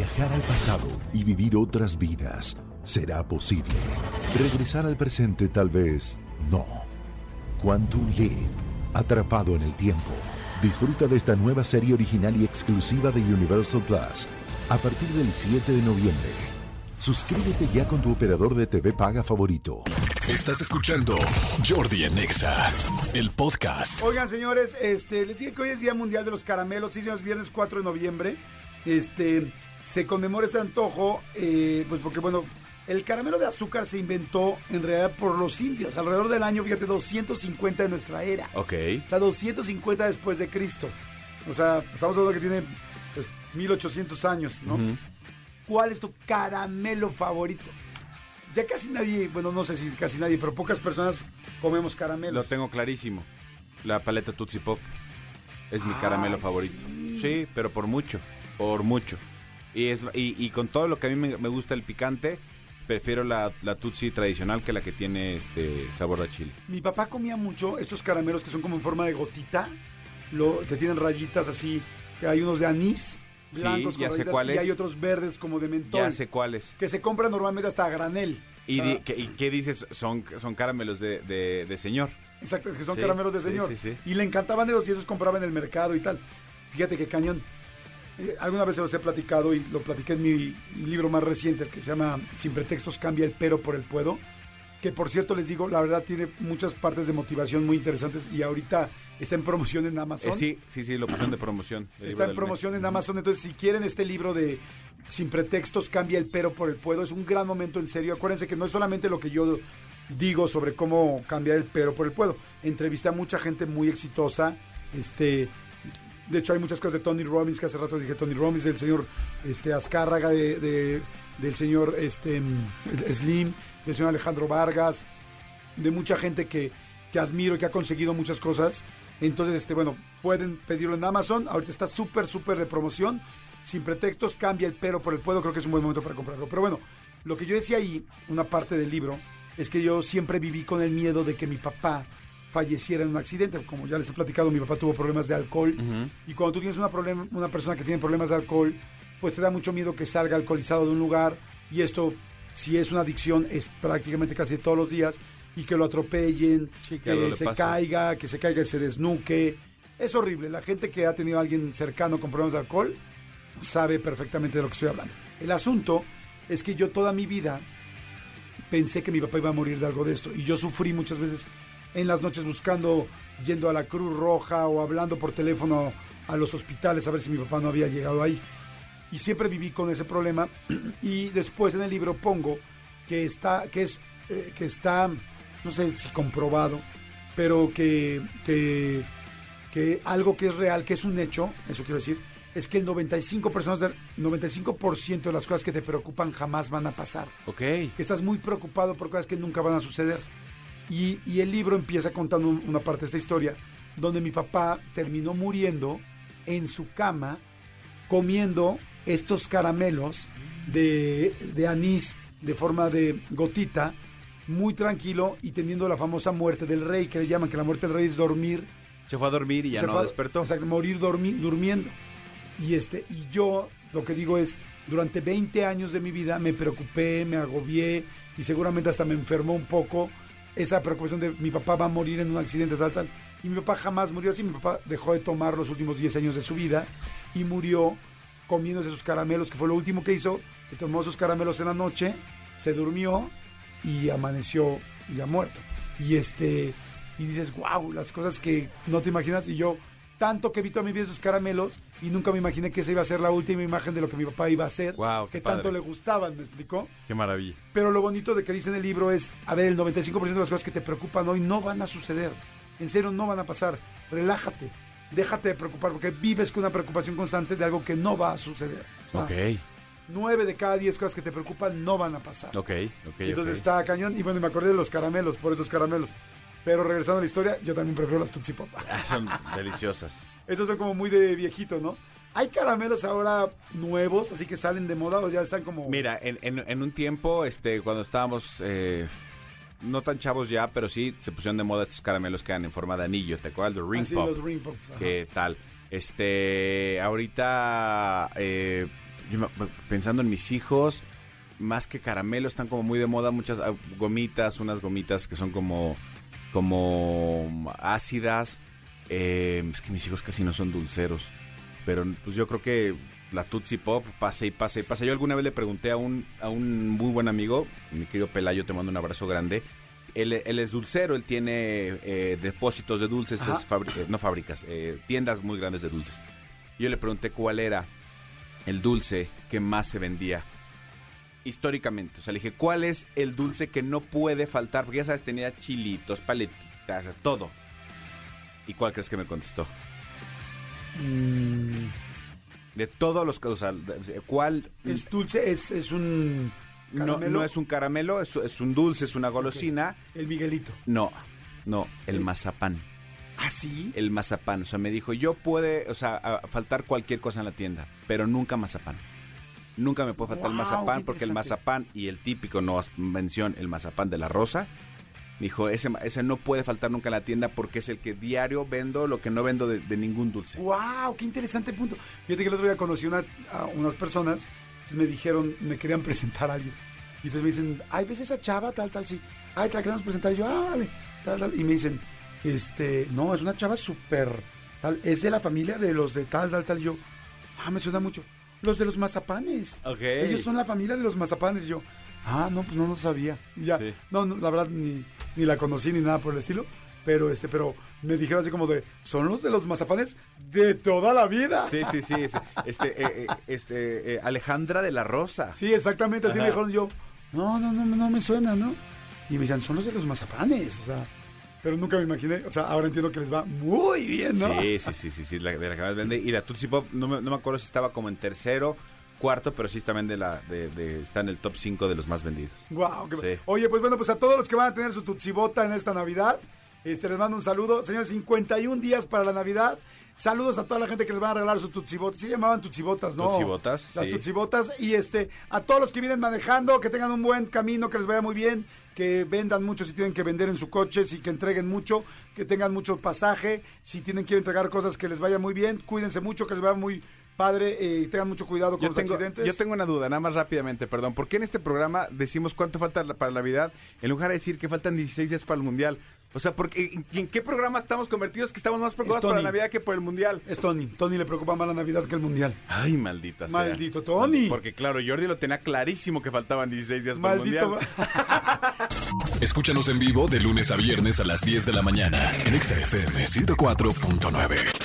Viajar al pasado y vivir otras vidas será posible. Regresar al presente tal vez no. Quantum Leap, atrapado en el tiempo. Disfruta de esta nueva serie original y exclusiva de Universal Plus a partir del 7 de noviembre. Suscríbete ya con tu operador de TV paga favorito. Estás escuchando Jordi Anexa, el podcast. Oigan, señores, este, les dije que hoy es Día Mundial de los Caramelos, sí, señores, viernes 4 de noviembre. Este, se conmemora este antojo, eh, pues porque, bueno, el caramelo de azúcar se inventó en realidad por los indios, alrededor del año, fíjate, 250 de nuestra era. Ok. O sea, 250 después de Cristo. O sea, estamos hablando que tiene pues, 1800 años, ¿no? ¿Cuál es tu caramelo favorito? Ya casi nadie, bueno, no sé si casi nadie, pero pocas personas comemos caramelos. Lo tengo clarísimo. La paleta Tootsie Pop es mi caramelo favorito. sí. Sí, pero por mucho, por mucho. Y, es, y, y con todo lo que a mí me, me gusta el picante, prefiero la, la Tootsie tradicional que la que tiene este sabor a chile. Mi papá comía mucho estos caramelos que son como en forma de gotita, lo, que tienen rayitas así, que hay unos de anís, Sí, blancos con ya sé rayitas, y cuáles. hay otros verdes como de mentol, Ya sé cuáles. que se compran normalmente hasta a granel. ¿Y, O sea, di- que- y qué dices? Son, son caramelos de, de- de señor. Exacto, es que son Sí, caramelos de sí, señor. sí, sí. Y le encantaban esos y esos compraba en el mercado y tal. Fíjate que cañón. Eh, alguna vez se los he platicado y lo platiqué en mi libro más reciente, el que se llama Sin pretextos cambia el pero por el puedo. Que por cierto les digo, la verdad tiene muchas partes de motivación muy interesantes y ahorita está en promoción en Eh, Amazon. sí, sí, sí, lo pusieron de promoción. Está en promoción mes. en Amazon, entonces si quieren este libro de Sin pretextos cambia el pero por el puedo, es un gran momento en serio. Acuérdense que no es solamente lo que yo digo sobre cómo cambiar el pero por el puedo. Entrevisté a mucha gente muy exitosa, este de hecho hay muchas cosas de Tony Robbins, que hace rato dije Tony Robbins, del señor este Azcárraga, de, de- del señor este Slim, del señor Alejandro Vargas, de mucha gente que, que admiro y que ha conseguido muchas cosas. Entonces, este, bueno, pueden pedirlo en Amazon. Ahorita está súper, súper de promoción. Sin pretextos, cambia el pero por el puedo. Creo que es un buen momento para comprarlo. Pero bueno, lo que yo decía ahí, una parte del libro, es que yo siempre viví con el miedo de que mi papá falleciera en un accidente. Como ya les he platicado, mi papá tuvo problemas de alcohol. Y cuando tú tienes una, problema, una persona que tiene problemas de alcohol, pues te da mucho miedo que salga alcoholizado de un lugar. Y esto, si es una adicción, es prácticamente casi todos los días. Y que lo atropellen, Sí, que se caiga, que se caiga y se desnuque. Es horrible. La gente que ha tenido a alguien cercano con problemas de alcohol sabe perfectamente de lo que estoy hablando. El asunto es que yo toda mi vida pensé que mi papá iba a morir de algo de esto. Y yo sufrí muchas veces en las noches buscando, yendo a la Cruz Roja o hablando por teléfono a los hospitales a ver si mi papá no había llegado ahí. Y siempre viví con ese problema. Y después en el libro pongo que está, que es, eh, que está, no sé si comprobado, pero que, que, que algo que es real, que es un hecho, eso quiero decir, es que el 95%, personas del, 95 de las cosas que te preocupan jamás van a pasar Ok. estás muy preocupado por cosas que nunca van a suceder. Y, y el libro empieza contando un- una parte de esta historia, donde mi papá terminó muriendo en su cama comiendo estos caramelos de, de anís de forma de gotita, muy tranquilo y teniendo la famosa muerte del rey, que le llaman que la muerte del rey es dormir Se fue a dormir y ya se no a- despertó. Exacto, morir dormi- durmiendo. Y este, y yo lo que digo es, durante 20 años de mi vida me preocupé, me agobié y seguramente hasta me enfermó un poco esa preocupación de mi papá va a morir en un accidente tal tal. Y mi papá jamás murió así, mi papá dejó de tomar los últimos 10 años de su vida y murió comiéndose sus caramelos, que fue lo último que hizo. Se tomó sus caramelos en la noche, se durmió y amaneció ya muerto. Y este y dices, wow, las cosas que no te imaginas. Y yo, tanto que vi toda mi vida esos caramelos y nunca me imaginé que esa iba a ser la última imagen de lo que mi papá iba a hacer. Qué que tanto padre. le gustaban, ¿me explicó? Qué maravilla. Pero lo bonito de que dice en el libro es, a ver, el 95% de las cosas que te preocupan hoy no van a suceder. En serio, no van a pasar. Relájate. Déjate de preocupar porque vives con una preocupación constante de algo que no va a suceder. Ok, Nueve de cada diez cosas que te preocupan no van a pasar. ok, ok. Entonces ok. está cañón. Y bueno, me acordé de los caramelos, por esos caramelos. Pero regresando a la historia, yo también prefiero las Tootsie Pop. Ah, Son deliciosas. Esos son como muy de viejito, ¿no? Hay caramelos ahora nuevos, así que salen de moda o ya están como... Mira, en, en- en un tiempo, este, cuando estábamos eh, no tan chavos ya, pero sí se pusieron de moda estos caramelos que eran en forma de anillo, ¿te acuerdas? Los ring Así, pop. los ring pop. ajá. ¿Qué tal? Este, ahorita eh, yo pensando en mis hijos, más que caramelo, están como muy de moda muchas ah, gomitas, unas gomitas que son como, como ácidas. Eh, es que mis hijos casi no son dulceros, pero pues yo creo que la Tootsie Pop pasa y pasa y pasa. Yo alguna vez le pregunté a un, a un muy buen amigo, mi querido Pelayo, te mando un abrazo grande. Él, él es dulcero, él tiene eh, depósitos de dulces, Ajá. es fabri- eh, no fábricas, eh, tiendas muy grandes de dulces. Yo le pregunté cuál era el dulce que más se vendía históricamente. O sea, le dije, ¿cuál es el dulce que no puede faltar? Porque ya sabes, tenía chilitos, paletitas, todo. ¿Y cuál crees que me contestó? Mm, De todos los de- ¿cuál? es dulce, es, es un no, caramelo. no es un caramelo, es, es un dulce, es una golosina. El Miguelito. No, no, el ¿Eh? mazapán. ¿Ah, sí? El mazapán. O sea, me dijo, yo puede, o sea, faltar cualquier cosa en la tienda, pero nunca mazapán. Nunca me puede faltar el Guau, mazapán porque el mazapán y el típico no mención el mazapán de la rosa. Me dijo, ese, ese no puede faltar nunca en la tienda porque es el que diario vendo lo que no vendo de, de ningún dulce. ¡Wow! ¡Qué interesante punto! Fíjate que el otro día conocí una, a unas personas, entonces me dijeron, me querían presentar a alguien. Y entonces me dicen, ay, ¿ves esa chava? Tal, tal, sí. Ay, te la queremos presentar. Y yo, ah, vale, tal, tal. Y me dicen, este, no, es una chava súper, tal, es de la familia de los de tal, tal, tal. Y yo, ah, me suena mucho. Los de los mazapanes. Ok. Ellos son la familia de los mazapanes. Y yo, ah, no, pues no lo sabía. Y ya, Sí. no, no, la verdad, ni, ni la conocí ni nada por el estilo. Pero, este, pero me dijeron así como de, son los de los mazapanes de toda la vida. Sí, sí, sí. es- Este, eh, eh, este, eh, Alejandra de la Rosa. Sí, exactamente, así Ajá. me dijeron yo. No, no, no, no me suena, ¿no? Y me decían, son los de los mazapanes, o sea. Pero nunca me imaginé, o sea, ahora entiendo que les va muy bien, ¿no? Sí, sí, sí, sí, sí, la, de la que más vende. Y la Tootsie Pop, no me, no me acuerdo si estaba como en tercero, cuarto, pero sí también de la, de, de- está en el top 5 de los más vendidos. Guau, qué- Sí. Oye, pues bueno, pues a todos los que van a tener su tutsibota en esta Navidad, este, les mando un saludo. Señores, 51 días para la Navidad. Saludos a toda la gente que les van a regalar su tutsibota. Sí llamaban tutsibotas, ¿no? Tutsibotas, Las sí. tutsibotas. Y este, a todos los que vienen manejando, que tengan un buen camino, que les vaya muy bien, que vendan mucho si tienen que vender en su coche, si que entreguen mucho, que tengan mucho pasaje, si tienen que entregar cosas que les vaya muy bien, cuídense mucho, que les vaya muy padre, eh, tengan mucho cuidado con Yo los tengo, accidentes. yo tengo una duda, nada más rápidamente, perdón. ¿Por qué en este programa decimos cuánto falta para la Navidad en lugar de decir que faltan 16 días para el Mundial? O sea, porque, ¿en, qué programa estamos convertidos que estamos más preocupados por la. Navidad que por el Mundial? Es Tony. Tony le preocupa más la Navidad que el Mundial. Ay, maldita sea. Maldito Tony. Porque claro, Jordi lo tenía clarísimo que faltaban 16 días para el Maldito. Mundial. Escúchanos en vivo de lunes a viernes a las 10 de la mañana en Exa FM 104.9.